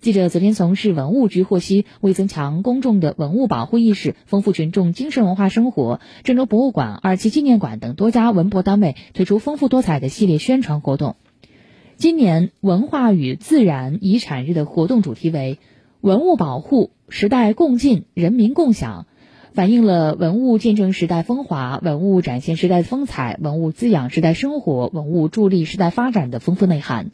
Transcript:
记者昨天从市文物局获悉，为增强公众的文物保护意识，丰富群众精神文化生活，郑州博物馆、二七纪念馆等多家文博单位推出丰富多彩的系列宣传活动。今年文化与自然遗产日的活动主题为文物保护时代共进，人民共享，反映了文物见证时代风华，文物展现时代风采，文物滋养时代生活，文物助力时代发展的丰富内涵。